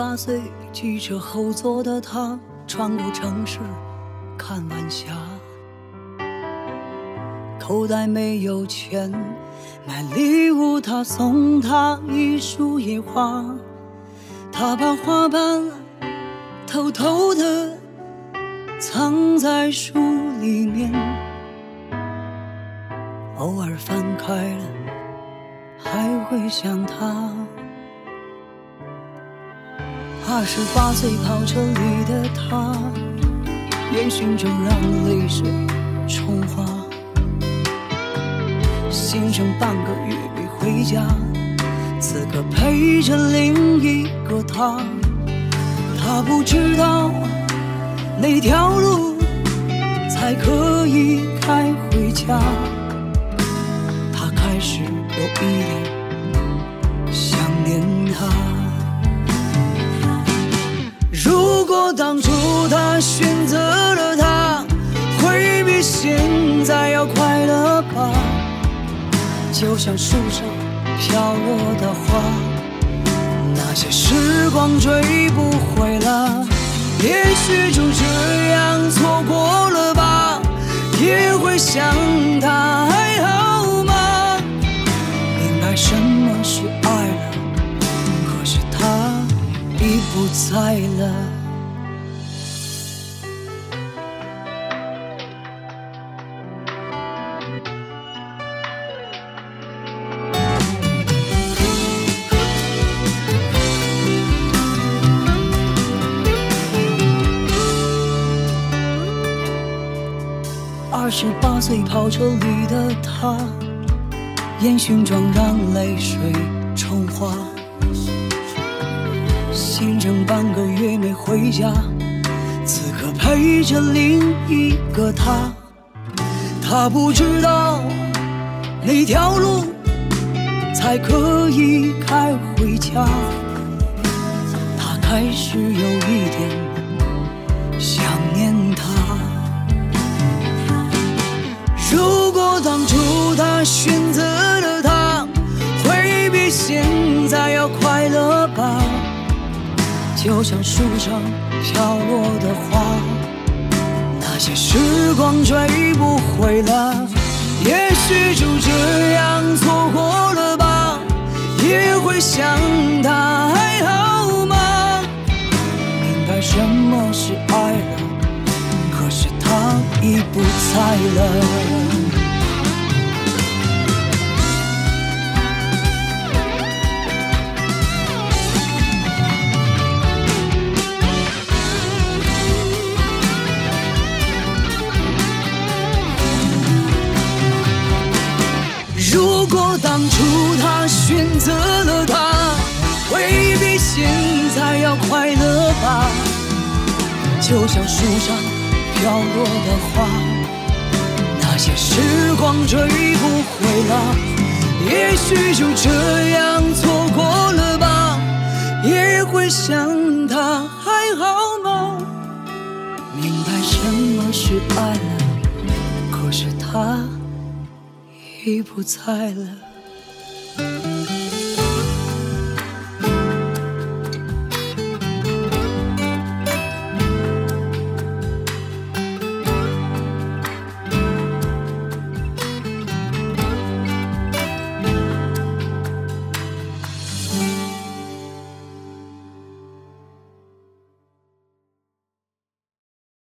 八岁，汽车后座的他，穿过城市看晚霞。口袋没有钱买礼物，他送她一束野花。他把花瓣偷偷的藏在书里面，偶尔翻开了还会想他。二十八岁跑车里的他，烟熏着让泪水冲花。先生半个月没回家，此刻陪着另一个他。他不知道哪条路才可以开回家。他开始有一点想念他。当初他选择了他，会比现在要快乐吧？就像树上飘落的花，那些时光追不回了。也许就这样错过了吧，也会想他还好吗？明白什么是爱了，可是他已不在了。二十八岁跑车里的他，烟熏妆让泪水冲花。先生半个月没回家，此刻陪着另一个他。他不知道哪条路才可以开回家。他开始有一点想就像树上飘落的花，那些时光追不回了。也许就这样错过了吧，也会想他还好吗？明白什么是爱了，可是他已不在了。选择了他，未必现在要快乐吧？就像树上飘落的花，那些时光追不回了。也许就这样错过了吧，也会想他还好吗？明白什么是爱了，可是他。已不在了。